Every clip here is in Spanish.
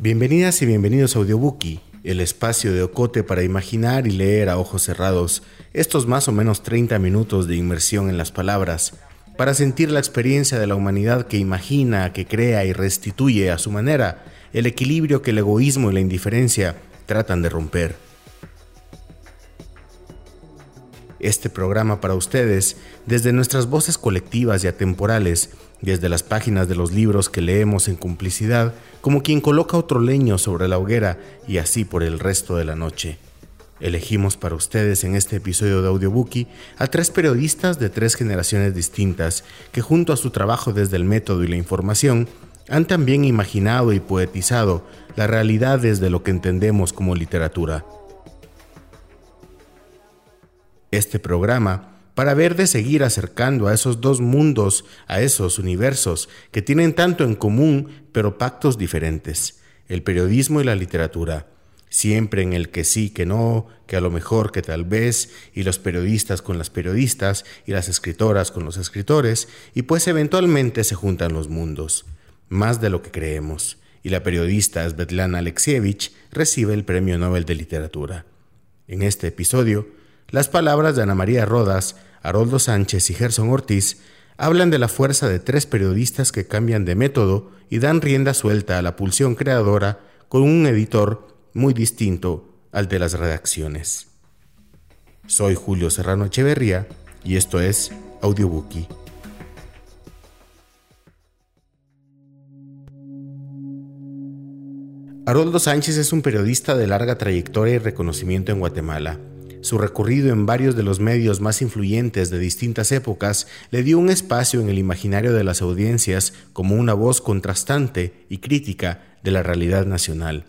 Bienvenidas y bienvenidos a Audiobookie, el espacio de Ocote para imaginar y leer a ojos cerrados estos más o menos 30 minutos de inmersión en las palabras, para sentir la experiencia de la humanidad que imagina, que crea y restituye a su manera el equilibrio que el egoísmo y la indiferencia tratan de romper. Este programa para ustedes, desde nuestras voces colectivas y atemporales, desde las páginas de los libros que leemos en complicidad, como quien coloca otro leño sobre la hoguera y así por el resto de la noche. Elegimos para ustedes en este episodio de Audiobookie a tres periodistas de tres generaciones distintas que junto a su trabajo desde el método y la información han también imaginado y poetizado la realidad desde lo que entendemos como literatura. Este programa para ver de seguir acercando a esos dos mundos, a esos universos que tienen tanto en común pero pactos diferentes, el periodismo y la literatura, siempre en el que sí, que no, que a lo mejor, que tal vez, y los periodistas con las periodistas, y las escritoras con los escritores, y pues eventualmente se juntan los mundos, más de lo que creemos, y la periodista Svetlana Alexievich recibe el Premio Nobel de Literatura. En este episodio, las palabras de Ana María Rodas Haroldo Sánchez y Gerson Ortiz hablan de la fuerza de tres periodistas que cambian de método y dan rienda suelta a la pulsión creadora con un editor muy distinto al de las redacciones. Soy Julio Serrano Echeverría y esto es Audiobookie. Haroldo Sánchez es un periodista de larga trayectoria y reconocimiento en Guatemala su recorrido en varios de los medios más influyentes de distintas épocas le dio un espacio en el imaginario de las audiencias como una voz contrastante y crítica de la realidad nacional.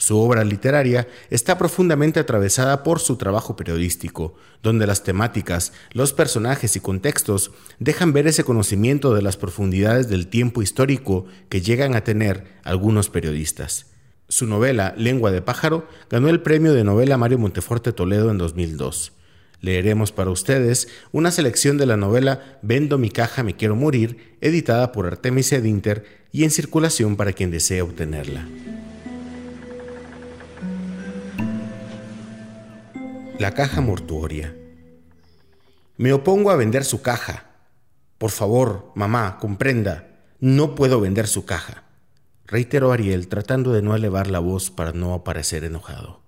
Su obra literaria está profundamente atravesada por su trabajo periodístico, donde las temáticas, los personajes y contextos dejan ver ese conocimiento de las profundidades del tiempo histórico que llegan a tener algunos periodistas. Su novela Lengua de pájaro ganó el premio de novela Mario Monteforte Toledo en 2002. Leeremos para ustedes una selección de la novela Vendo mi caja, me quiero morir, editada por Artemis Edinter y en circulación para quien desee obtenerla. La caja mortuoria. Me opongo a vender su caja. Por favor, mamá, comprenda, no puedo vender su caja reiteró Ariel tratando de no elevar la voz para no parecer enojado.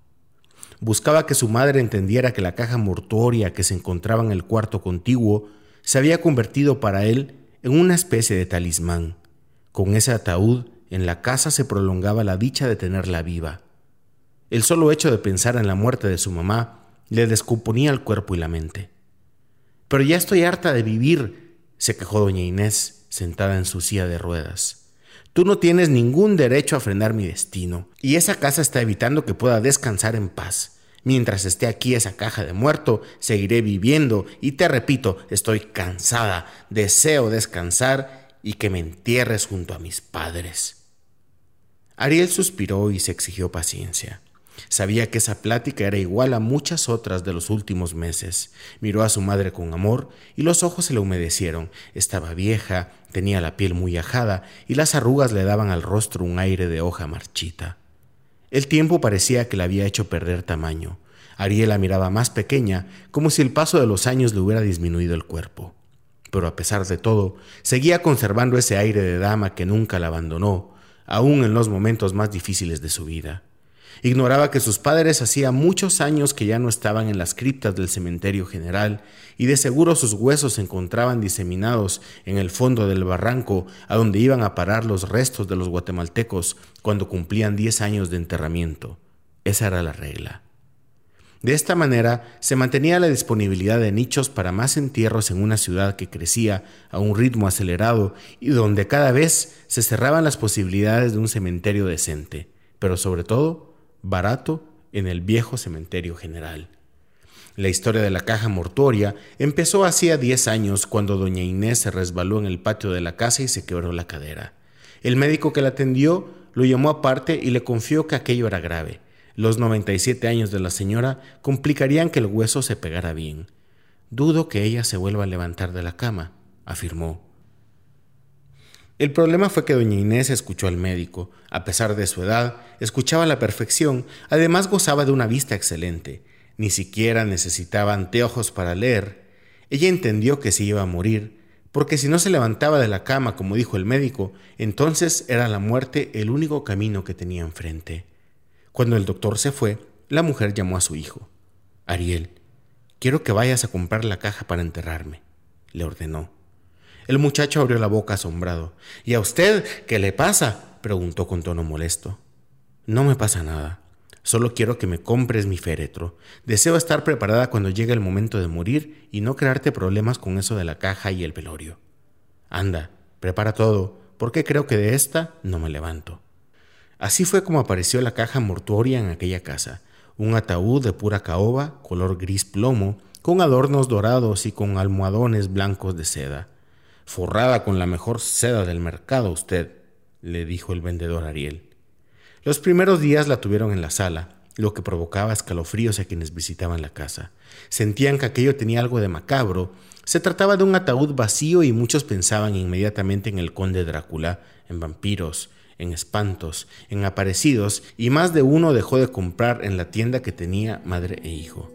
Buscaba que su madre entendiera que la caja mortuoria que se encontraba en el cuarto contiguo se había convertido para él en una especie de talismán. Con ese ataúd en la casa se prolongaba la dicha de tenerla viva. El solo hecho de pensar en la muerte de su mamá le descomponía el cuerpo y la mente. Pero ya estoy harta de vivir, se quejó doña Inés, sentada en su silla de ruedas. Tú no tienes ningún derecho a frenar mi destino, y esa casa está evitando que pueda descansar en paz. Mientras esté aquí esa caja de muerto, seguiré viviendo y te repito, estoy cansada, deseo descansar y que me entierres junto a mis padres. Ariel suspiró y se exigió paciencia. Sabía que esa plática era igual a muchas otras de los últimos meses. Miró a su madre con amor y los ojos se le humedecieron. Estaba vieja, tenía la piel muy ajada y las arrugas le daban al rostro un aire de hoja marchita. El tiempo parecía que le había hecho perder tamaño. Ariel la miraba más pequeña, como si el paso de los años le hubiera disminuido el cuerpo. Pero a pesar de todo, seguía conservando ese aire de dama que nunca la abandonó, aun en los momentos más difíciles de su vida. Ignoraba que sus padres hacía muchos años que ya no estaban en las criptas del cementerio general y de seguro sus huesos se encontraban diseminados en el fondo del barranco a donde iban a parar los restos de los guatemaltecos cuando cumplían 10 años de enterramiento. Esa era la regla. De esta manera se mantenía la disponibilidad de nichos para más entierros en una ciudad que crecía a un ritmo acelerado y donde cada vez se cerraban las posibilidades de un cementerio decente, pero sobre todo barato en el viejo cementerio general. La historia de la caja mortuoria empezó hacía 10 años cuando doña Inés se resbaló en el patio de la casa y se quebró la cadera. El médico que la atendió lo llamó aparte y le confió que aquello era grave. Los 97 años de la señora complicarían que el hueso se pegara bien. Dudo que ella se vuelva a levantar de la cama, afirmó. El problema fue que doña Inés escuchó al médico. A pesar de su edad, escuchaba a la perfección, además gozaba de una vista excelente. Ni siquiera necesitaba anteojos para leer. Ella entendió que se iba a morir, porque si no se levantaba de la cama, como dijo el médico, entonces era la muerte el único camino que tenía enfrente. Cuando el doctor se fue, la mujer llamó a su hijo. Ariel, quiero que vayas a comprar la caja para enterrarme, le ordenó. El muchacho abrió la boca asombrado. ¿Y a usted qué le pasa? preguntó con tono molesto. No me pasa nada. Solo quiero que me compres mi féretro. Deseo estar preparada cuando llegue el momento de morir y no crearte problemas con eso de la caja y el velorio. Anda, prepara todo, porque creo que de esta no me levanto. Así fue como apareció la caja mortuoria en aquella casa, un ataúd de pura caoba, color gris plomo, con adornos dorados y con almohadones blancos de seda forrada con la mejor seda del mercado usted, le dijo el vendedor Ariel. Los primeros días la tuvieron en la sala, lo que provocaba escalofríos a quienes visitaban la casa. Sentían que aquello tenía algo de macabro. Se trataba de un ataúd vacío y muchos pensaban inmediatamente en el conde Drácula, en vampiros, en espantos, en aparecidos, y más de uno dejó de comprar en la tienda que tenía madre e hijo.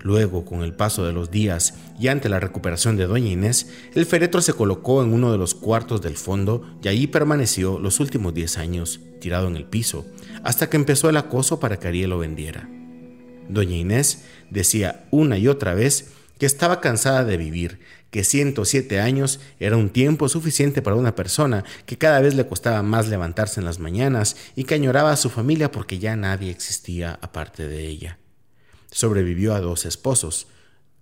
Luego, con el paso de los días y ante la recuperación de doña Inés, el féretro se colocó en uno de los cuartos del fondo y allí permaneció los últimos diez años, tirado en el piso, hasta que empezó el acoso para que Ariel lo vendiera. Doña Inés decía una y otra vez que estaba cansada de vivir, que 107 años era un tiempo suficiente para una persona, que cada vez le costaba más levantarse en las mañanas y que añoraba a su familia porque ya nadie existía aparte de ella. Sobrevivió a dos esposos.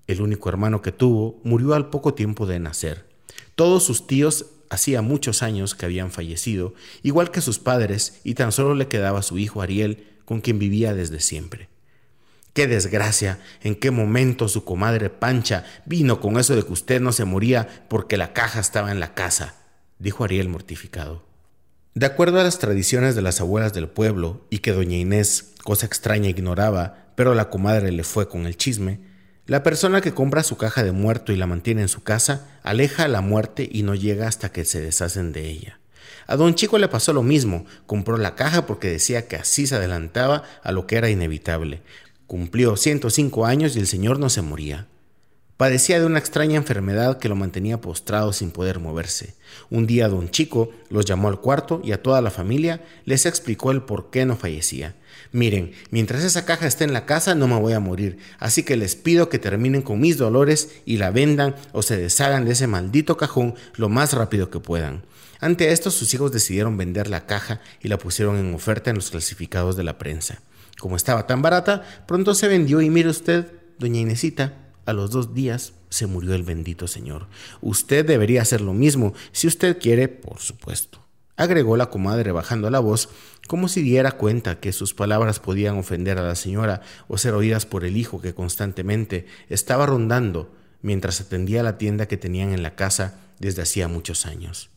El único hermano que tuvo murió al poco tiempo de nacer. Todos sus tíos hacía muchos años que habían fallecido, igual que sus padres, y tan solo le quedaba su hijo Ariel, con quien vivía desde siempre. Qué desgracia, en qué momento su comadre Pancha vino con eso de que usted no se moría porque la caja estaba en la casa, dijo Ariel mortificado. De acuerdo a las tradiciones de las abuelas del pueblo y que doña Inés, cosa extraña, ignoraba, pero la comadre le fue con el chisme, la persona que compra su caja de muerto y la mantiene en su casa aleja a la muerte y no llega hasta que se deshacen de ella. A don Chico le pasó lo mismo, compró la caja porque decía que así se adelantaba a lo que era inevitable. Cumplió 105 años y el señor no se moría. Padecía de una extraña enfermedad que lo mantenía postrado sin poder moverse. Un día don Chico los llamó al cuarto y a toda la familia les explicó el por qué no fallecía. Miren, mientras esa caja esté en la casa no me voy a morir, así que les pido que terminen con mis dolores y la vendan o se deshagan de ese maldito cajón lo más rápido que puedan. Ante esto sus hijos decidieron vender la caja y la pusieron en oferta en los clasificados de la prensa. Como estaba tan barata, pronto se vendió y mire usted, doña Inesita, a los dos días se murió el bendito Señor. Usted debería hacer lo mismo, si usted quiere, por supuesto. Agregó la comadre bajando la voz, como si diera cuenta que sus palabras podían ofender a la señora o ser oídas por el hijo que constantemente estaba rondando mientras atendía la tienda que tenían en la casa desde hacía muchos años.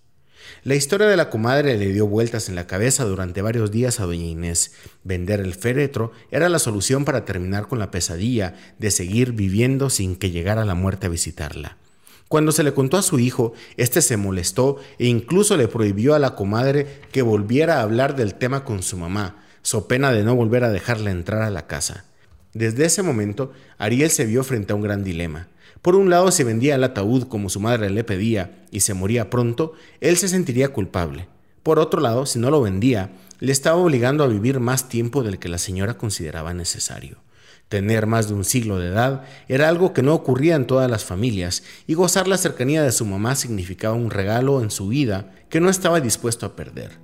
La historia de la comadre le dio vueltas en la cabeza durante varios días a doña Inés. Vender el féretro era la solución para terminar con la pesadilla de seguir viviendo sin que llegara la muerte a visitarla. Cuando se le contó a su hijo, éste se molestó e incluso le prohibió a la comadre que volviera a hablar del tema con su mamá, so pena de no volver a dejarla entrar a la casa. Desde ese momento, Ariel se vio frente a un gran dilema. Por un lado, si vendía el ataúd como su madre le pedía y se moría pronto, él se sentiría culpable. Por otro lado, si no lo vendía, le estaba obligando a vivir más tiempo del que la señora consideraba necesario. Tener más de un siglo de edad era algo que no ocurría en todas las familias y gozar la cercanía de su mamá significaba un regalo en su vida que no estaba dispuesto a perder.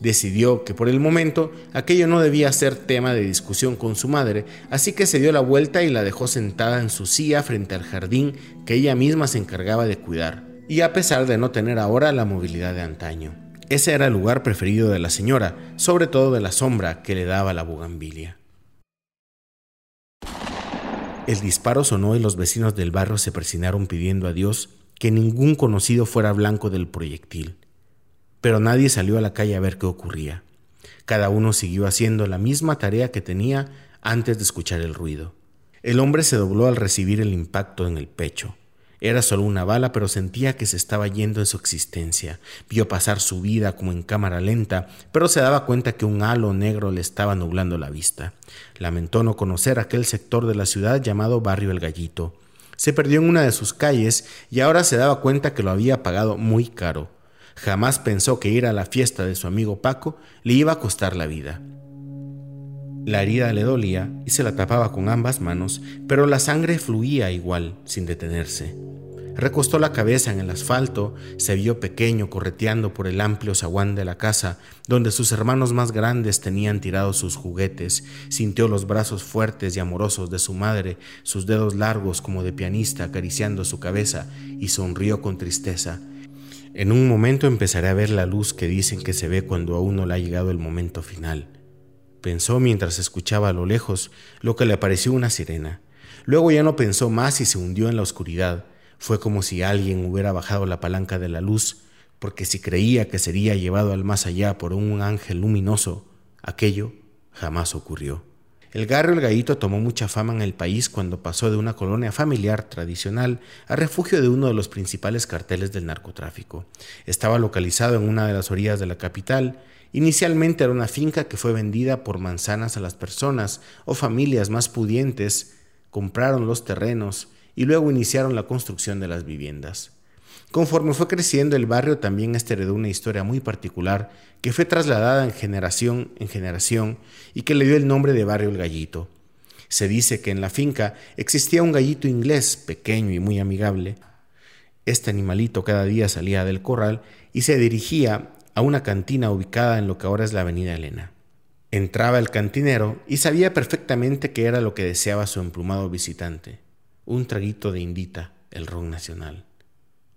Decidió que por el momento aquello no debía ser tema de discusión con su madre, así que se dio la vuelta y la dejó sentada en su silla frente al jardín que ella misma se encargaba de cuidar, y a pesar de no tener ahora la movilidad de antaño. Ese era el lugar preferido de la señora, sobre todo de la sombra que le daba la bugambilia. El disparo sonó y los vecinos del barrio se persinaron pidiendo a Dios que ningún conocido fuera blanco del proyectil pero nadie salió a la calle a ver qué ocurría. Cada uno siguió haciendo la misma tarea que tenía antes de escuchar el ruido. El hombre se dobló al recibir el impacto en el pecho. Era solo una bala, pero sentía que se estaba yendo en su existencia. Vio pasar su vida como en cámara lenta, pero se daba cuenta que un halo negro le estaba nublando la vista. Lamentó no conocer aquel sector de la ciudad llamado Barrio El Gallito. Se perdió en una de sus calles y ahora se daba cuenta que lo había pagado muy caro. Jamás pensó que ir a la fiesta de su amigo Paco le iba a costar la vida. La herida le dolía y se la tapaba con ambas manos, pero la sangre fluía igual, sin detenerse. Recostó la cabeza en el asfalto, se vio pequeño correteando por el amplio zaguán de la casa, donde sus hermanos más grandes tenían tirados sus juguetes, sintió los brazos fuertes y amorosos de su madre, sus dedos largos como de pianista acariciando su cabeza, y sonrió con tristeza. En un momento empezaré a ver la luz que dicen que se ve cuando a uno le ha llegado el momento final pensó mientras escuchaba a lo lejos lo que le pareció una sirena. Luego ya no pensó más y se hundió en la oscuridad. Fue como si alguien hubiera bajado la palanca de la luz, porque si creía que sería llevado al más allá por un ángel luminoso, aquello jamás ocurrió. El Garro El Gallito tomó mucha fama en el país cuando pasó de una colonia familiar tradicional a refugio de uno de los principales carteles del narcotráfico. Estaba localizado en una de las orillas de la capital Inicialmente era una finca que fue vendida por manzanas a las personas o familias más pudientes, compraron los terrenos y luego iniciaron la construcción de las viviendas. Conforme fue creciendo el barrio también este heredó una historia muy particular que fue trasladada en generación en generación y que le dio el nombre de Barrio El Gallito. Se dice que en la finca existía un gallito inglés pequeño y muy amigable. Este animalito cada día salía del corral y se dirigía a una cantina ubicada en lo que ahora es la Avenida Elena. Entraba el cantinero y sabía perfectamente qué era lo que deseaba su emplumado visitante, un traguito de indita, el ron nacional.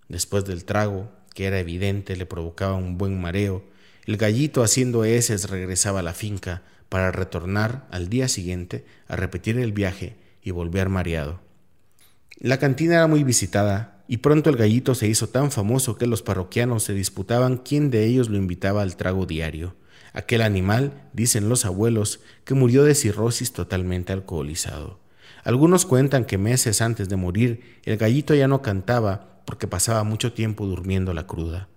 Después del trago, que era evidente le provocaba un buen mareo, el gallito haciendo heces regresaba a la finca para retornar al día siguiente a repetir el viaje y volver mareado. La cantina era muy visitada y pronto el gallito se hizo tan famoso que los parroquianos se disputaban quién de ellos lo invitaba al trago diario. Aquel animal, dicen los abuelos, que murió de cirrosis totalmente alcoholizado. Algunos cuentan que meses antes de morir el gallito ya no cantaba porque pasaba mucho tiempo durmiendo la cruda.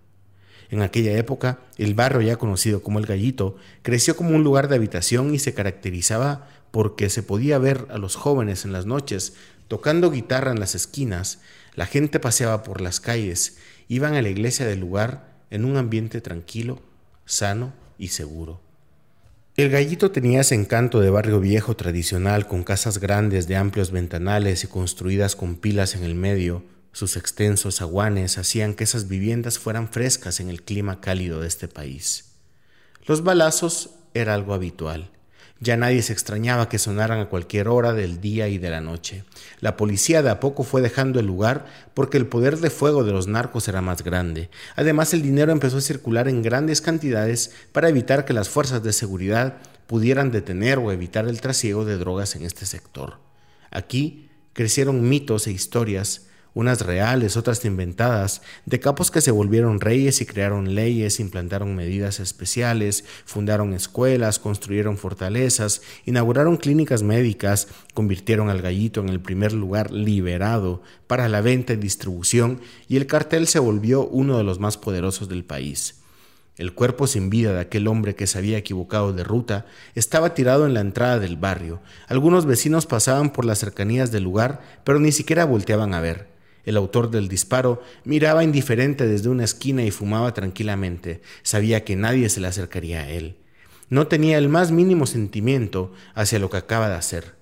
En aquella época, el barrio ya conocido como el Gallito creció como un lugar de habitación y se caracterizaba porque se podía ver a los jóvenes en las noches tocando guitarra en las esquinas, la gente paseaba por las calles, iban a la iglesia del lugar en un ambiente tranquilo, sano y seguro. El gallito tenía ese encanto de barrio viejo tradicional con casas grandes de amplios ventanales y construidas con pilas en el medio. Sus extensos aguanes hacían que esas viviendas fueran frescas en el clima cálido de este país. Los balazos era algo habitual. Ya nadie se extrañaba que sonaran a cualquier hora del día y de la noche. La policía de a poco fue dejando el lugar porque el poder de fuego de los narcos era más grande. Además, el dinero empezó a circular en grandes cantidades para evitar que las fuerzas de seguridad pudieran detener o evitar el trasiego de drogas en este sector. Aquí crecieron mitos e historias unas reales, otras inventadas, de capos que se volvieron reyes y crearon leyes, implantaron medidas especiales, fundaron escuelas, construyeron fortalezas, inauguraron clínicas médicas, convirtieron al gallito en el primer lugar liberado para la venta y distribución y el cartel se volvió uno de los más poderosos del país. El cuerpo sin vida de aquel hombre que se había equivocado de ruta estaba tirado en la entrada del barrio. Algunos vecinos pasaban por las cercanías del lugar, pero ni siquiera volteaban a ver. El autor del disparo miraba indiferente desde una esquina y fumaba tranquilamente. Sabía que nadie se le acercaría a él. No tenía el más mínimo sentimiento hacia lo que acaba de hacer.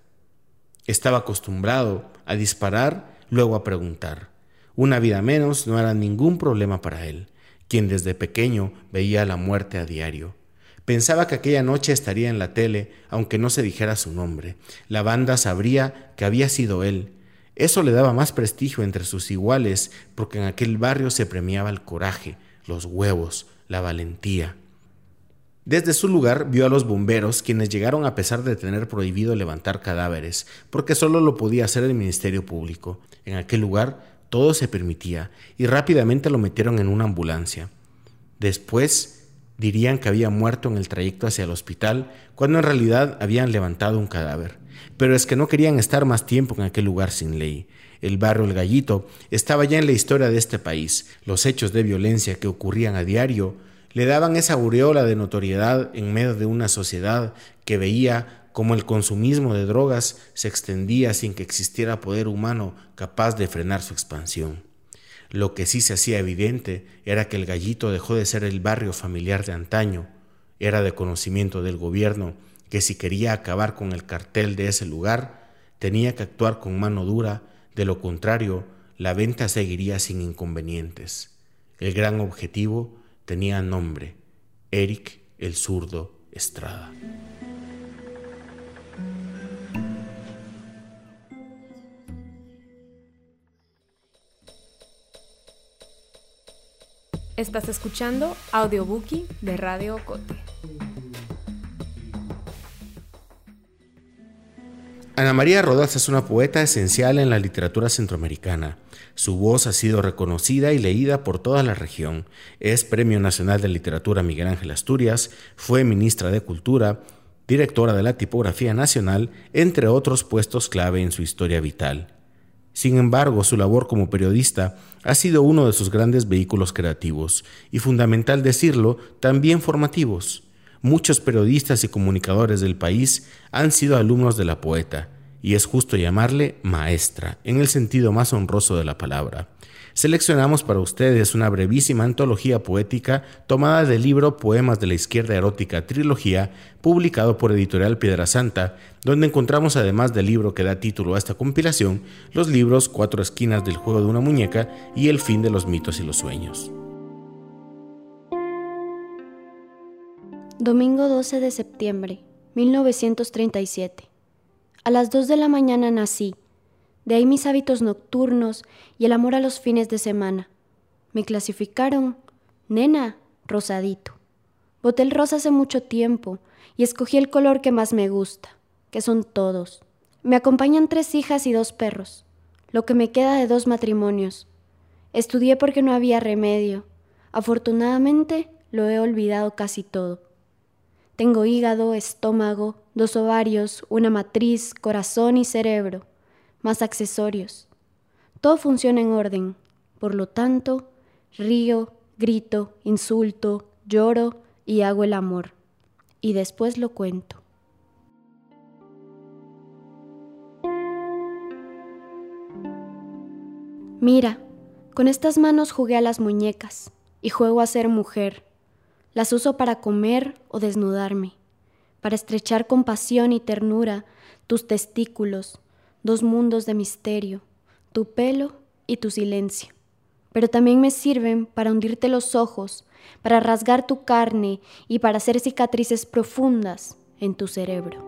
Estaba acostumbrado a disparar, luego a preguntar. Una vida menos no era ningún problema para él, quien desde pequeño veía la muerte a diario. Pensaba que aquella noche estaría en la tele, aunque no se dijera su nombre. La banda sabría que había sido él, eso le daba más prestigio entre sus iguales, porque en aquel barrio se premiaba el coraje, los huevos, la valentía. Desde su lugar vio a los bomberos, quienes llegaron a pesar de tener prohibido levantar cadáveres, porque solo lo podía hacer el Ministerio Público. En aquel lugar todo se permitía, y rápidamente lo metieron en una ambulancia. Después dirían que había muerto en el trayecto hacia el hospital, cuando en realidad habían levantado un cadáver. Pero es que no querían estar más tiempo en aquel lugar sin ley. El barrio El Gallito estaba ya en la historia de este país. Los hechos de violencia que ocurrían a diario le daban esa aureola de notoriedad en medio de una sociedad que veía como el consumismo de drogas se extendía sin que existiera poder humano capaz de frenar su expansión. Lo que sí se hacía evidente era que el gallito dejó de ser el barrio familiar de antaño, era de conocimiento del gobierno que si quería acabar con el cartel de ese lugar, tenía que actuar con mano dura, de lo contrario, la venta seguiría sin inconvenientes. El gran objetivo tenía nombre, Eric el zurdo Estrada. Estás escuchando Audiobookie de Radio Cote. María Rodas es una poeta esencial en la literatura centroamericana. Su voz ha sido reconocida y leída por toda la región. Es Premio Nacional de Literatura Miguel Ángel Asturias, fue ministra de Cultura, directora de la Tipografía Nacional, entre otros puestos clave en su historia vital. Sin embargo, su labor como periodista ha sido uno de sus grandes vehículos creativos y, fundamental decirlo, también formativos. Muchos periodistas y comunicadores del país han sido alumnos de la poeta, y es justo llamarle maestra, en el sentido más honroso de la palabra seleccionamos para ustedes una brevísima antología poética tomada del libro Poemas de la Izquierda Erótica Trilogía, publicado por Editorial Piedra Santa, donde encontramos además del libro que da título a esta compilación, los libros Cuatro esquinas del juego de una muñeca y El fin de los mitos y los sueños. Domingo 12 de septiembre, 1937. A las 2 de la mañana nací de ahí mis hábitos nocturnos y el amor a los fines de semana. Me clasificaron, nena, rosadito. Boté el rosa hace mucho tiempo y escogí el color que más me gusta, que son todos. Me acompañan tres hijas y dos perros, lo que me queda de dos matrimonios. Estudié porque no había remedio. Afortunadamente lo he olvidado casi todo. Tengo hígado, estómago, dos ovarios, una matriz, corazón y cerebro más accesorios. Todo funciona en orden. Por lo tanto, río, grito, insulto, lloro y hago el amor. Y después lo cuento. Mira, con estas manos jugué a las muñecas y juego a ser mujer. Las uso para comer o desnudarme, para estrechar con pasión y ternura tus testículos, dos mundos de misterio, tu pelo y tu silencio. Pero también me sirven para hundirte los ojos, para rasgar tu carne y para hacer cicatrices profundas en tu cerebro.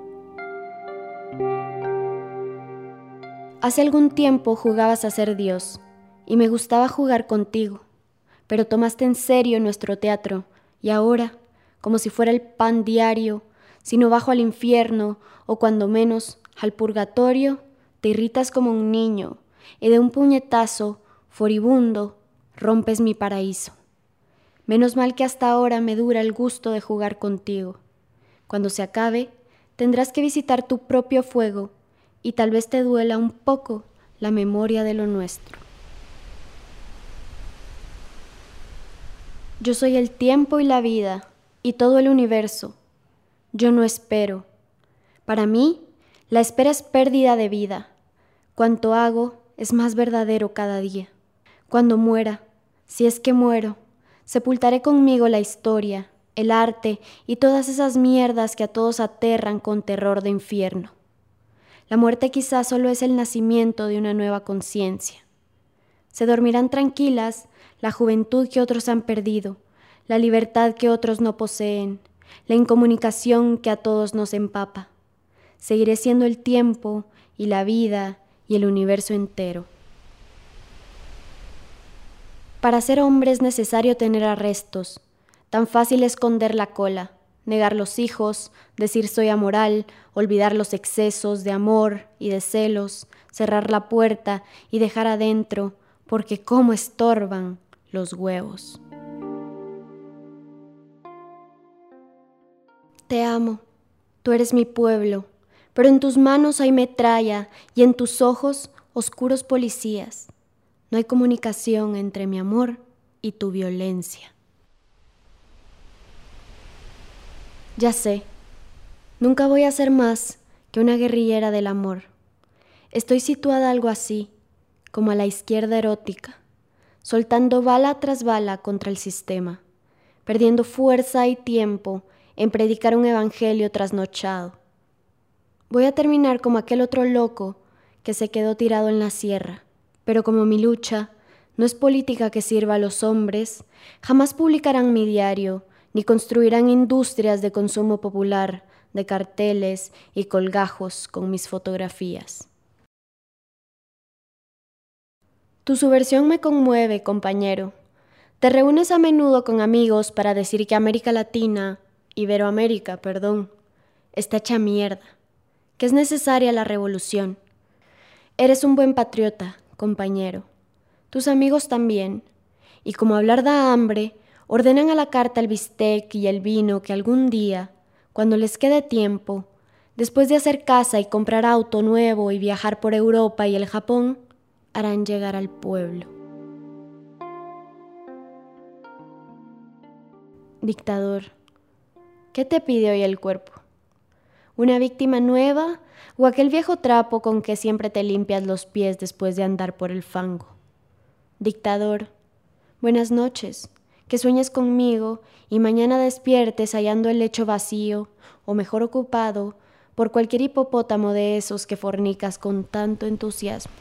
Hace algún tiempo jugabas a ser Dios y me gustaba jugar contigo, pero tomaste en serio nuestro teatro y ahora, como si fuera el pan diario, si no bajo al infierno o cuando menos al purgatorio, te irritas como un niño y de un puñetazo, furibundo, rompes mi paraíso. Menos mal que hasta ahora me dura el gusto de jugar contigo. Cuando se acabe, tendrás que visitar tu propio fuego y tal vez te duela un poco la memoria de lo nuestro. Yo soy el tiempo y la vida y todo el universo. Yo no espero. Para mí, la espera es pérdida de vida. Cuanto hago es más verdadero cada día. Cuando muera, si es que muero, sepultaré conmigo la historia, el arte y todas esas mierdas que a todos aterran con terror de infierno. La muerte quizás solo es el nacimiento de una nueva conciencia. Se dormirán tranquilas la juventud que otros han perdido, la libertad que otros no poseen, la incomunicación que a todos nos empapa. Seguiré siendo el tiempo y la vida y el universo entero. Para ser hombre es necesario tener arrestos. Tan fácil esconder la cola, negar los hijos, decir soy amoral, olvidar los excesos de amor y de celos, cerrar la puerta y dejar adentro, porque cómo estorban los huevos. Te amo, tú eres mi pueblo, pero en tus manos hay metralla y en tus ojos oscuros policías. No hay comunicación entre mi amor y tu violencia. Ya sé, nunca voy a ser más que una guerrillera del amor. Estoy situada algo así, como a la izquierda erótica, soltando bala tras bala contra el sistema, perdiendo fuerza y tiempo en predicar un evangelio trasnochado. Voy a terminar como aquel otro loco que se quedó tirado en la sierra, pero como mi lucha no es política que sirva a los hombres, jamás publicarán mi diario, ni construirán industrias de consumo popular, de carteles y colgajos con mis fotografías. Tu subversión me conmueve, compañero. Te reúnes a menudo con amigos para decir que América Latina, Iberoamérica, perdón, está hecha mierda, que es necesaria la revolución. Eres un buen patriota, compañero. Tus amigos también. Y como hablar da hambre, ordenan a la carta el bistec y el vino que algún día, cuando les quede tiempo, después de hacer casa y comprar auto nuevo y viajar por Europa y el Japón, harán llegar al pueblo. Dictador, ¿qué te pide hoy el cuerpo? ¿Una víctima nueva o aquel viejo trapo con que siempre te limpias los pies después de andar por el fango? Dictador, buenas noches, que sueñes conmigo y mañana despiertes hallando el lecho vacío, o mejor ocupado, por cualquier hipopótamo de esos que fornicas con tanto entusiasmo.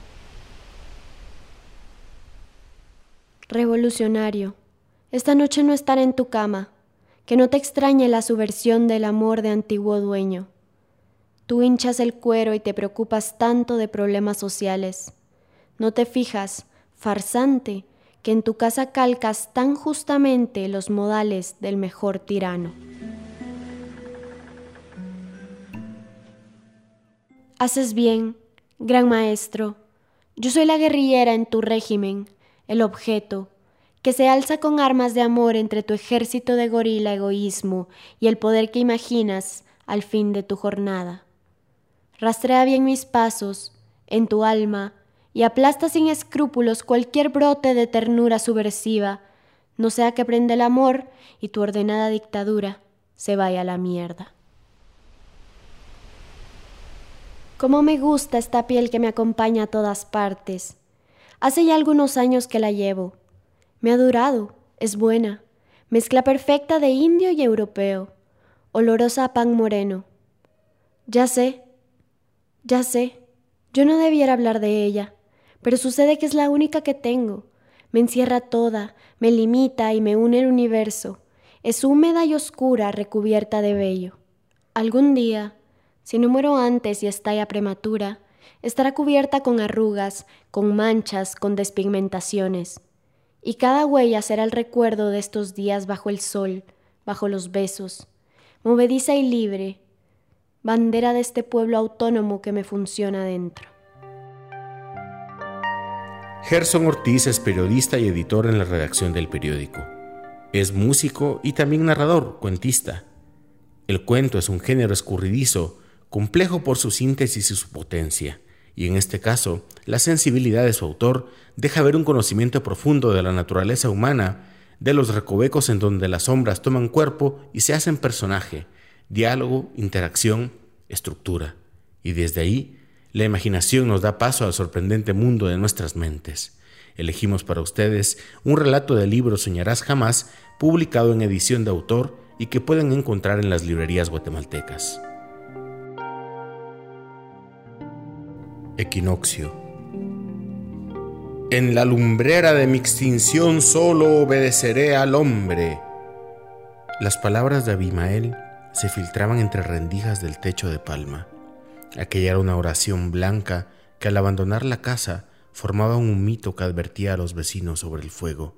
Revolucionario, esta noche no estaré en tu cama, que no te extrañe la subversión del amor de antiguo dueño. Tú hinchas el cuero y te preocupas tanto de problemas sociales. No te fijas, farsante, que en tu casa calcas tan justamente los modales del mejor tirano. Haces bien, gran maestro. Yo soy la guerrillera en tu régimen, el objeto, que se alza con armas de amor entre tu ejército de gorila egoísmo y el poder que imaginas al fin de tu jornada. Rastrea bien mis pasos en tu alma y aplasta sin escrúpulos cualquier brote de ternura subversiva, no sea que prenda el amor y tu ordenada dictadura se vaya a la mierda. Cómo me gusta esta piel que me acompaña a todas partes Hace ya algunos años que la llevo. Me ha durado, es buena, mezcla perfecta de indio y europeo, olorosa a pan moreno. Ya sé, ya sé, yo no debiera hablar de ella, pero sucede que es la única que tengo. Me encierra toda, me limita y me une el universo. Es húmeda y oscura, recubierta de vello. Algún día, si no muero antes y estalla prematura, estará cubierta con arrugas, con manchas, con despigmentaciones. Y cada huella será el recuerdo de estos días bajo el sol, bajo los besos, movediza y libre, bandera de este pueblo autónomo que me funciona dentro. Gerson Ortiz es periodista y editor en la redacción del periódico. Es músico y también narrador, cuentista. El cuento es un género escurridizo, complejo por su síntesis y su potencia y en este caso, la sensibilidad de su autor deja ver un conocimiento profundo de la naturaleza humana, de los recovecos en donde las sombras toman cuerpo y se hacen personaje, diálogo, interacción, estructura. Y desde ahí, la imaginación nos da paso al sorprendente mundo de nuestras mentes. Elegimos para ustedes un relato del libro Soñarás Jamás, publicado en edición de autor y que pueden encontrar en las librerías guatemaltecas. Equinoccio. En la lumbrera de mi extinción solo obedeceré al hombre. Las palabras de Abimael se filtraban entre rendijas del techo de palma. Aquella era una oración blanca que al abandonar la casa formaba un mito que advertía a los vecinos sobre el fuego.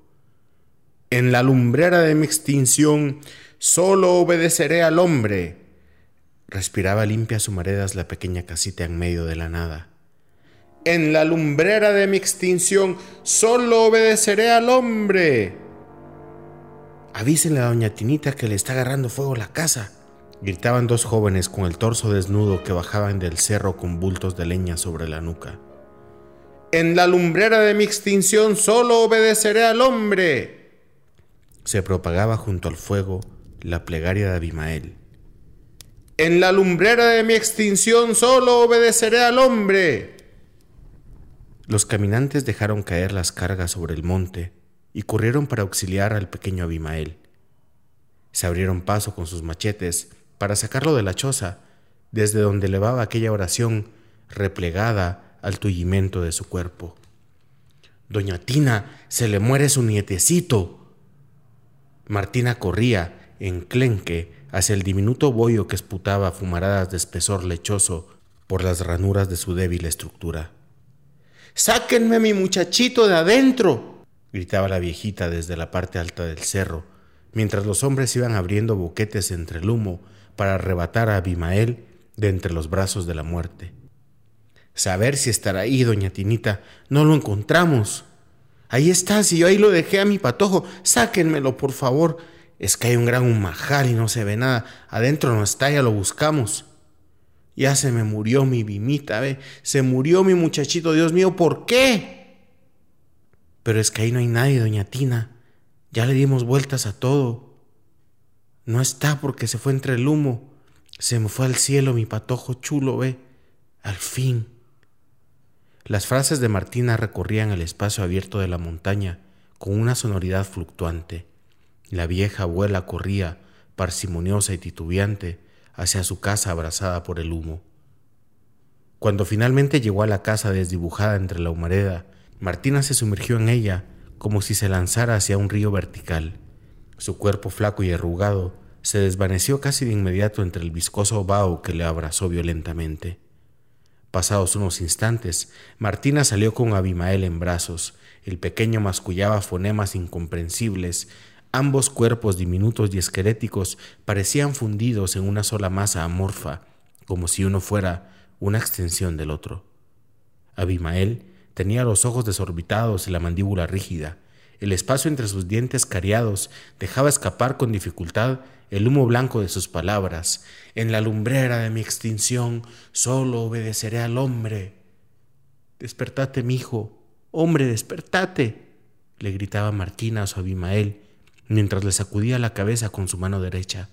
En la lumbrera de mi extinción solo obedeceré al hombre. Respiraba limpia a humaredas la pequeña casita en medio de la nada en la lumbrera de mi extinción, solo obedeceré al hombre. Avísenle a doña Tinita que le está agarrando fuego la casa. gritaban dos jóvenes con el torso desnudo que bajaban del cerro con bultos de leña sobre la nuca. En la lumbrera de mi extinción solo obedeceré al hombre. Se propagaba junto al fuego la plegaria de Abimael. En la lumbrera de mi extinción solo obedeceré al hombre. Los caminantes dejaron caer las cargas sobre el monte y corrieron para auxiliar al pequeño Abimael. Se abrieron paso con sus machetes para sacarlo de la choza, desde donde elevaba aquella oración replegada al tullimiento de su cuerpo. Doña Tina, se le muere su nietecito. Martina corría, enclenque, hacia el diminuto bollo que esputaba fumaradas de espesor lechoso por las ranuras de su débil estructura. ¡Sáquenme mi muchachito de adentro! gritaba la viejita desde la parte alta del cerro, mientras los hombres iban abriendo boquetes entre el humo para arrebatar a Abimael de entre los brazos de la muerte. Saber si estará ahí, doña Tinita. No lo encontramos. Ahí está, si yo ahí lo dejé a mi patojo. Sáquenmelo, por favor. Es que hay un gran humajal y no se ve nada. Adentro no está, ya lo buscamos. Ya se me murió mi bimita, ve. Se murió mi muchachito, Dios mío, ¿por qué? Pero es que ahí no hay nadie, doña Tina. Ya le dimos vueltas a todo. No está porque se fue entre el humo. Se me fue al cielo mi patojo chulo, ve. Al fin. Las frases de Martina recorrían el espacio abierto de la montaña con una sonoridad fluctuante. La vieja abuela corría, parsimoniosa y titubeante, hacia su casa abrazada por el humo. Cuando finalmente llegó a la casa desdibujada entre la humareda, Martina se sumergió en ella como si se lanzara hacia un río vertical. Su cuerpo flaco y arrugado se desvaneció casi de inmediato entre el viscoso vaho que le abrazó violentamente. Pasados unos instantes, Martina salió con Abimael en brazos. El pequeño mascullaba fonemas incomprensibles. Ambos cuerpos diminutos y esqueléticos parecían fundidos en una sola masa amorfa, como si uno fuera una extensión del otro. Abimael tenía los ojos desorbitados y la mandíbula rígida. El espacio entre sus dientes cariados dejaba escapar con dificultad el humo blanco de sus palabras. En la lumbrera de mi extinción solo obedeceré al hombre. Despertate, mi hijo. Hombre, despertate. le gritaba Martina a su Abimael, mientras le sacudía la cabeza con su mano derecha.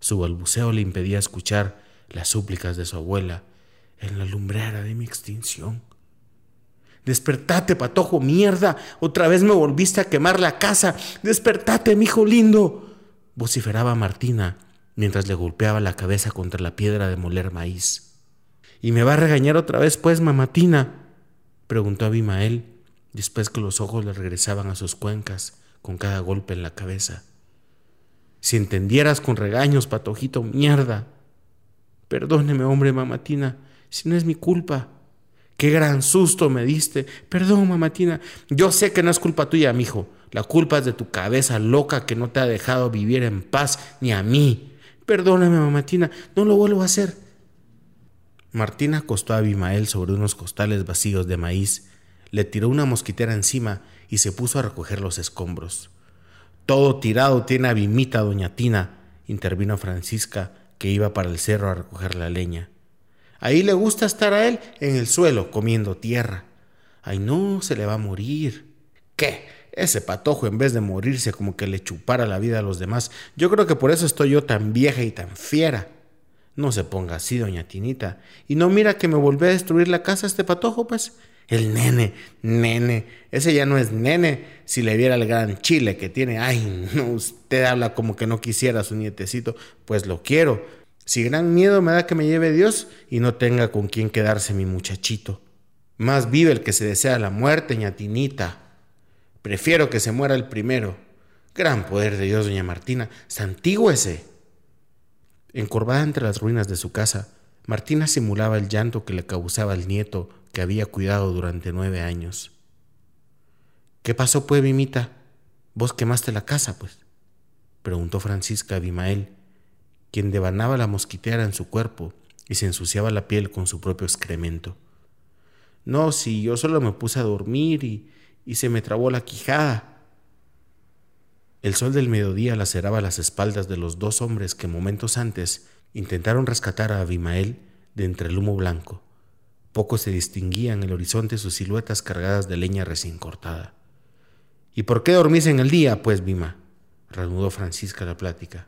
Su balbuceo le impedía escuchar las súplicas de su abuela. En la lumbrera de mi extinción. Despertate, patojo, mierda. Otra vez me volviste a quemar la casa. Despertate, mi hijo lindo vociferaba Martina mientras le golpeaba la cabeza contra la piedra de moler maíz. ¿Y me va a regañar otra vez, pues, mamatina? preguntó Abimael, después que los ojos le regresaban a sus cuencas con cada golpe en la cabeza. Si entendieras con regaños, patojito, mierda. Perdóneme, hombre, mamatina, si no es mi culpa. Qué gran susto me diste. Perdón, mamatina. Yo sé que no es culpa tuya, mijo. La culpa es de tu cabeza loca que no te ha dejado vivir en paz ni a mí. Perdóname, mamatina, no lo vuelvo a hacer. Martina acostó a Abimael sobre unos costales vacíos de maíz, le tiró una mosquitera encima y se puso a recoger los escombros. Todo tirado tiene Abimita, doña Tina, intervino Francisca, que iba para el cerro a recoger la leña. Ahí le gusta estar a él en el suelo, comiendo tierra. Ay, no, se le va a morir. ¿Qué? Ese patojo, en vez de morirse como que le chupara la vida a los demás, yo creo que por eso estoy yo tan vieja y tan fiera. No se ponga así, doña Tinita. Y no mira que me volvió a destruir la casa este patojo, pues. El nene, nene, ese ya no es nene. Si le viera el gran chile que tiene, ay, no, usted habla como que no quisiera a su nietecito, pues lo quiero. Si gran miedo me da que me lleve Dios y no tenga con quién quedarse mi muchachito. Más vive el que se desea la muerte, ñatinita. Prefiero que se muera el primero. Gran poder de Dios, doña Martina, santígüese. Encorvada entre las ruinas de su casa, Martina simulaba el llanto que le causaba el nieto que había cuidado durante nueve años. ¿Qué pasó, pues, Vimita? ¿Vos quemaste la casa, pues? preguntó Francisca Abimael, quien devanaba la mosquitera en su cuerpo y se ensuciaba la piel con su propio excremento. No, si yo solo me puse a dormir y, y se me trabó la quijada. El sol del mediodía laceraba las espaldas de los dos hombres que momentos antes Intentaron rescatar a Abimael de entre el humo blanco. Poco se distinguía en el horizonte sus siluetas cargadas de leña recién cortada. ¿Y por qué dormís en el día, pues, Bima? reanudó Francisca la plática.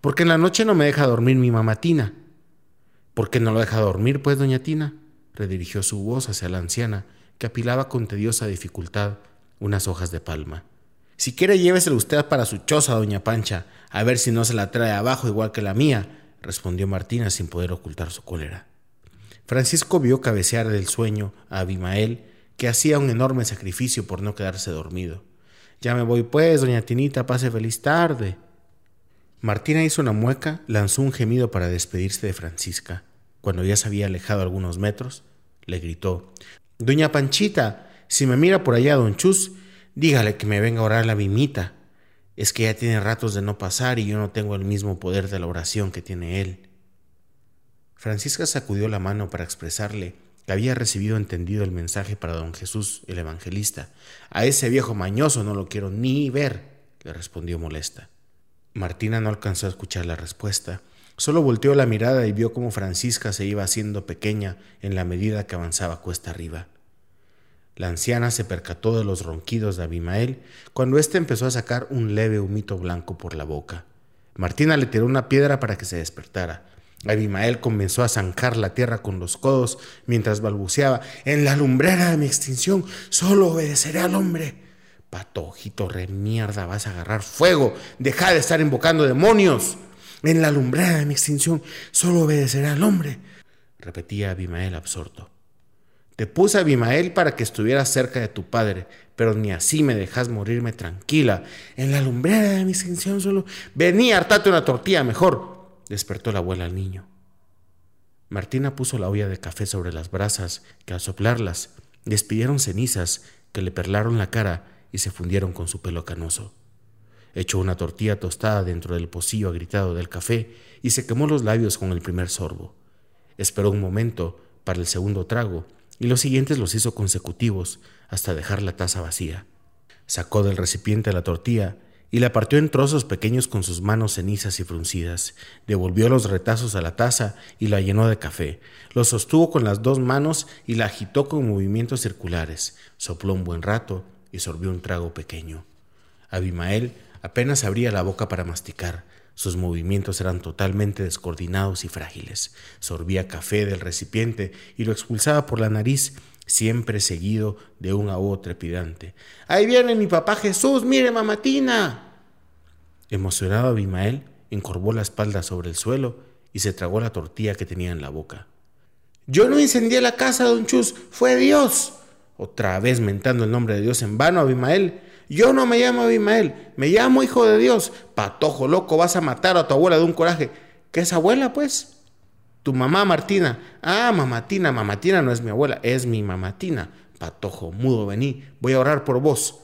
Porque en la noche no me deja dormir mi mamatina. ¿Por qué no lo deja dormir, pues, doña Tina? redirigió su voz hacia la anciana, que apilaba con tediosa dificultad unas hojas de palma. Si quiere, lléveselo usted para su choza, doña Pancha, a ver si no se la trae abajo igual que la mía, respondió Martina sin poder ocultar su cólera. Francisco vio cabecear del sueño a Abimael, que hacía un enorme sacrificio por no quedarse dormido. Ya me voy pues, doña Tinita, pase feliz tarde. Martina hizo una mueca, lanzó un gemido para despedirse de Francisca. Cuando ya se había alejado algunos metros, le gritó Doña Panchita, si me mira por allá don Chus, dígale que me venga a orar la bimita. Es que ya tiene ratos de no pasar y yo no tengo el mismo poder de la oración que tiene él. Francisca sacudió la mano para expresarle que había recibido entendido el mensaje para don Jesús, el evangelista. A ese viejo mañoso no lo quiero ni ver, le respondió molesta. Martina no alcanzó a escuchar la respuesta, solo volteó la mirada y vio cómo Francisca se iba haciendo pequeña en la medida que avanzaba cuesta arriba. La anciana se percató de los ronquidos de Abimael cuando éste empezó a sacar un leve humito blanco por la boca. Martina le tiró una piedra para que se despertara. Abimael comenzó a zanjar la tierra con los codos mientras balbuceaba: En la lumbrera de mi extinción solo obedeceré al hombre. Patojito re mierda, vas a agarrar fuego. Deja de estar invocando demonios. En la lumbrera de mi extinción solo obedeceré al hombre, repetía Abimael absorto. Te puse a Abimael para que estuvieras cerca de tu padre, pero ni así me dejas morirme tranquila. En la lumbrera de mi extinción solo. Vení, hartate una tortilla mejor despertó la abuela al niño. Martina puso la olla de café sobre las brasas, que al soplarlas despidieron cenizas que le perlaron la cara y se fundieron con su pelo canoso. Echó una tortilla tostada dentro del pocillo agritado del café y se quemó los labios con el primer sorbo. Esperó un momento para el segundo trago y los siguientes los hizo consecutivos hasta dejar la taza vacía. Sacó del recipiente la tortilla y la partió en trozos pequeños con sus manos cenizas y fruncidas. Devolvió los retazos a la taza y la llenó de café. Lo sostuvo con las dos manos y la agitó con movimientos circulares. Sopló un buen rato y sorbió un trago pequeño. Abimael apenas abría la boca para masticar. Sus movimientos eran totalmente descoordinados y frágiles. Sorbía café del recipiente y lo expulsaba por la nariz siempre seguido de un ahogo trepidante. Ahí viene mi papá Jesús, mire mamatina. Emocionado Abimael encorvó la espalda sobre el suelo y se tragó la tortilla que tenía en la boca. Yo no incendié la casa, don Chus, fue Dios. Otra vez mentando el nombre de Dios en vano, Abimael. Yo no me llamo Abimael, me llamo hijo de Dios. Patojo loco, vas a matar a tu abuela de un coraje. ¿Qué es abuela, pues? Tu mamá Martina. Ah, mamatina, mamatina no es mi abuela, es mi mamatina. Patojo, mudo, vení, voy a orar por vos.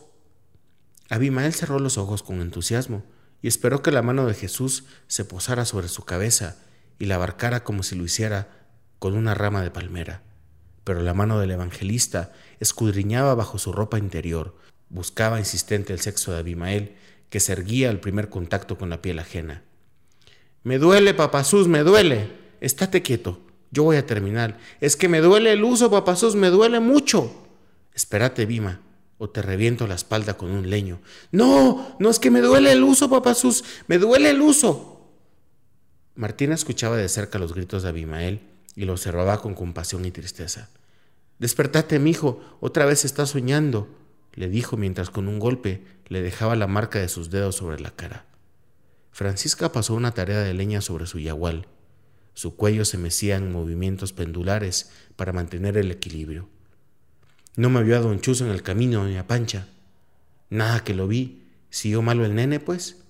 Abimael cerró los ojos con entusiasmo y esperó que la mano de Jesús se posara sobre su cabeza y la abarcara como si lo hiciera con una rama de palmera. Pero la mano del evangelista escudriñaba bajo su ropa interior, buscaba insistente el sexo de Abimael, que se erguía al primer contacto con la piel ajena. Me duele, papazús, me duele estate quieto, yo voy a terminar. Es que me duele el uso, papazos, me duele mucho. Espérate, Bima, o te reviento la espalda con un leño. No, no es que me duele el uso, papazos, me duele el uso. Martina escuchaba de cerca los gritos de Abimael y lo observaba con compasión y tristeza. Despertate, mijo, otra vez estás soñando, le dijo mientras con un golpe le dejaba la marca de sus dedos sobre la cara. Francisca pasó una tarea de leña sobre su yagual su cuello se mecía en movimientos pendulares para mantener el equilibrio. No me vio a don Chuzo en el camino ni a Pancha. Nada que lo vi. ¿Siguió malo el nene, pues?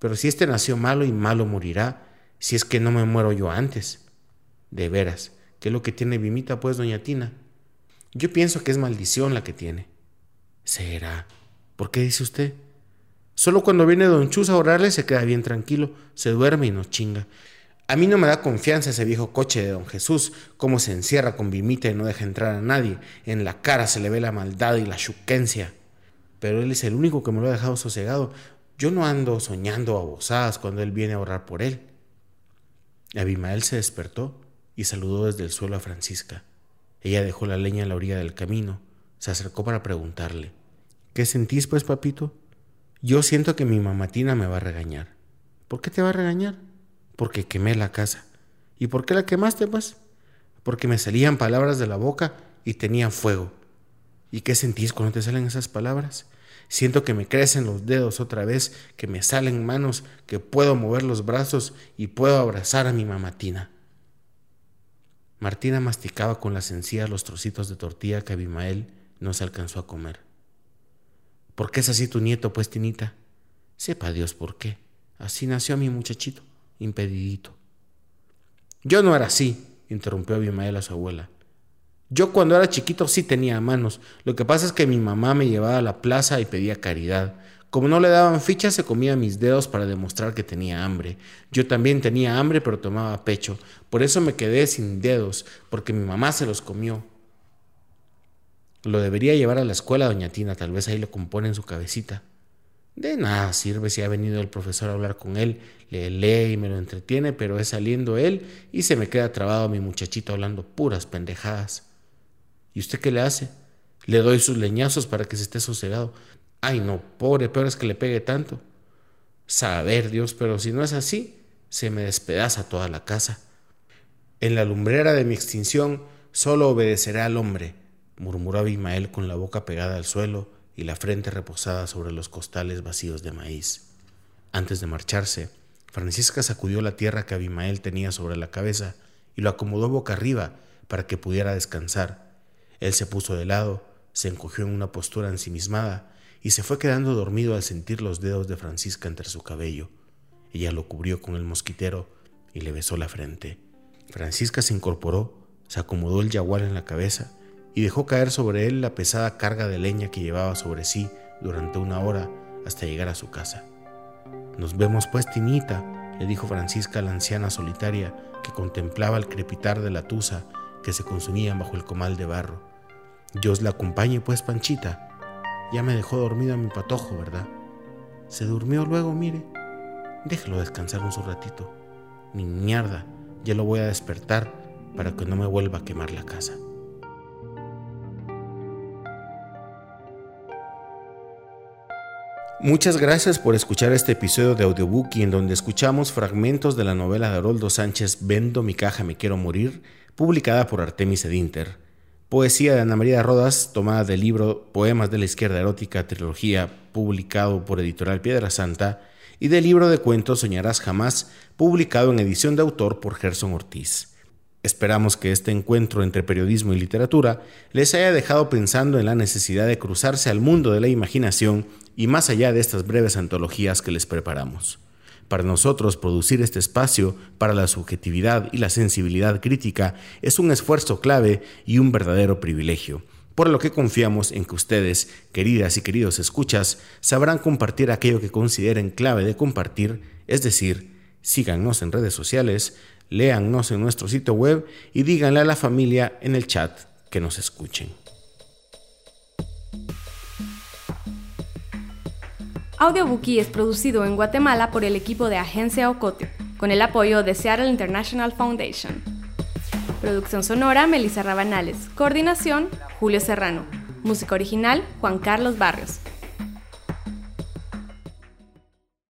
Pero si este nació malo y malo morirá, si es que no me muero yo antes. De veras, ¿qué es lo que tiene Vimita, pues, doña Tina? Yo pienso que es maldición la que tiene. Será. ¿Por qué dice usted? Solo cuando viene don Chus a orarle se queda bien tranquilo, se duerme y nos chinga. A mí no me da confianza ese viejo coche de don Jesús, cómo se encierra con Vimita y no deja entrar a nadie. En la cara se le ve la maldad y la chuquencia. Pero él es el único que me lo ha dejado sosegado. Yo no ando soñando a bozadas cuando él viene a orar por él. Abimael se despertó y saludó desde el suelo a Francisca. Ella dejó la leña en la orilla del camino, se acercó para preguntarle, ¿Qué sentís, pues, papito? Yo siento que mi mamatina me va a regañar. ¿Por qué te va a regañar? Porque quemé la casa. ¿Y por qué la quemaste, pues? Porque me salían palabras de la boca y tenían fuego. ¿Y qué sentís cuando te salen esas palabras? Siento que me crecen los dedos otra vez, que me salen manos, que puedo mover los brazos y puedo abrazar a mi mamatina. Martina masticaba con las encías los trocitos de tortilla que Abimael no se alcanzó a comer. ¿Por qué es así tu nieto, pues, Tinita? Sepa Dios por qué. Así nació mi muchachito, impedidito. Yo no era así, interrumpió Abimael a su abuela. Yo cuando era chiquito sí tenía manos. Lo que pasa es que mi mamá me llevaba a la plaza y pedía caridad. Como no le daban fichas, se comía mis dedos para demostrar que tenía hambre. Yo también tenía hambre, pero tomaba pecho. Por eso me quedé sin dedos, porque mi mamá se los comió. Lo debería llevar a la escuela, doña Tina, tal vez ahí lo compone en su cabecita. De nada sirve si ha venido el profesor a hablar con él, le lee y me lo entretiene, pero es saliendo él y se me queda trabado mi muchachito hablando puras pendejadas. ¿Y usted qué le hace? Le doy sus leñazos para que se esté sosegado. Ay, no, pobre, peor es que le pegue tanto. Saber, Dios, pero si no es así, se me despedaza toda la casa. En la lumbrera de mi extinción solo obedecerá al hombre, murmuró Abimael con la boca pegada al suelo y la frente reposada sobre los costales vacíos de maíz. Antes de marcharse, Francisca sacudió la tierra que Abimael tenía sobre la cabeza y lo acomodó boca arriba para que pudiera descansar él se puso de lado, se encogió en una postura ensimismada y se fue quedando dormido al sentir los dedos de Francisca entre su cabello. Ella lo cubrió con el mosquitero y le besó la frente. Francisca se incorporó, se acomodó el yagual en la cabeza y dejó caer sobre él la pesada carga de leña que llevaba sobre sí durante una hora hasta llegar a su casa. Nos vemos pues, Tinita, le dijo Francisca a la anciana solitaria que contemplaba el crepitar de la tusa que se consumía bajo el comal de barro. Dios la acompañe, pues, Panchita. Ya me dejó dormido a mi patojo, ¿verdad? Se durmió luego, mire. Déjelo descansar un su ratito. Ni mierda, ya lo voy a despertar para que no me vuelva a quemar la casa. Muchas gracias por escuchar este episodio de Audiobookie en donde escuchamos fragmentos de la novela de Haroldo Sánchez Vendo mi caja, me quiero morir, publicada por Artemis Edinter. Poesía de Ana María Rodas, tomada del libro Poemas de la Izquierda Erótica, trilogía, publicado por Editorial Piedra Santa, y del libro de cuentos Soñarás Jamás, publicado en edición de autor por Gerson Ortiz. Esperamos que este encuentro entre periodismo y literatura les haya dejado pensando en la necesidad de cruzarse al mundo de la imaginación y más allá de estas breves antologías que les preparamos. Para nosotros, producir este espacio para la subjetividad y la sensibilidad crítica es un esfuerzo clave y un verdadero privilegio, por lo que confiamos en que ustedes, queridas y queridos escuchas, sabrán compartir aquello que consideren clave de compartir, es decir, síganos en redes sociales, léannos en nuestro sitio web y díganle a la familia en el chat que nos escuchen. Audiobookie es producido en Guatemala por el equipo de Agencia Ocote, con el apoyo de Seattle International Foundation. Producción sonora, Melissa Rabanales. Coordinación, Julio Serrano. Música original, Juan Carlos Barrios.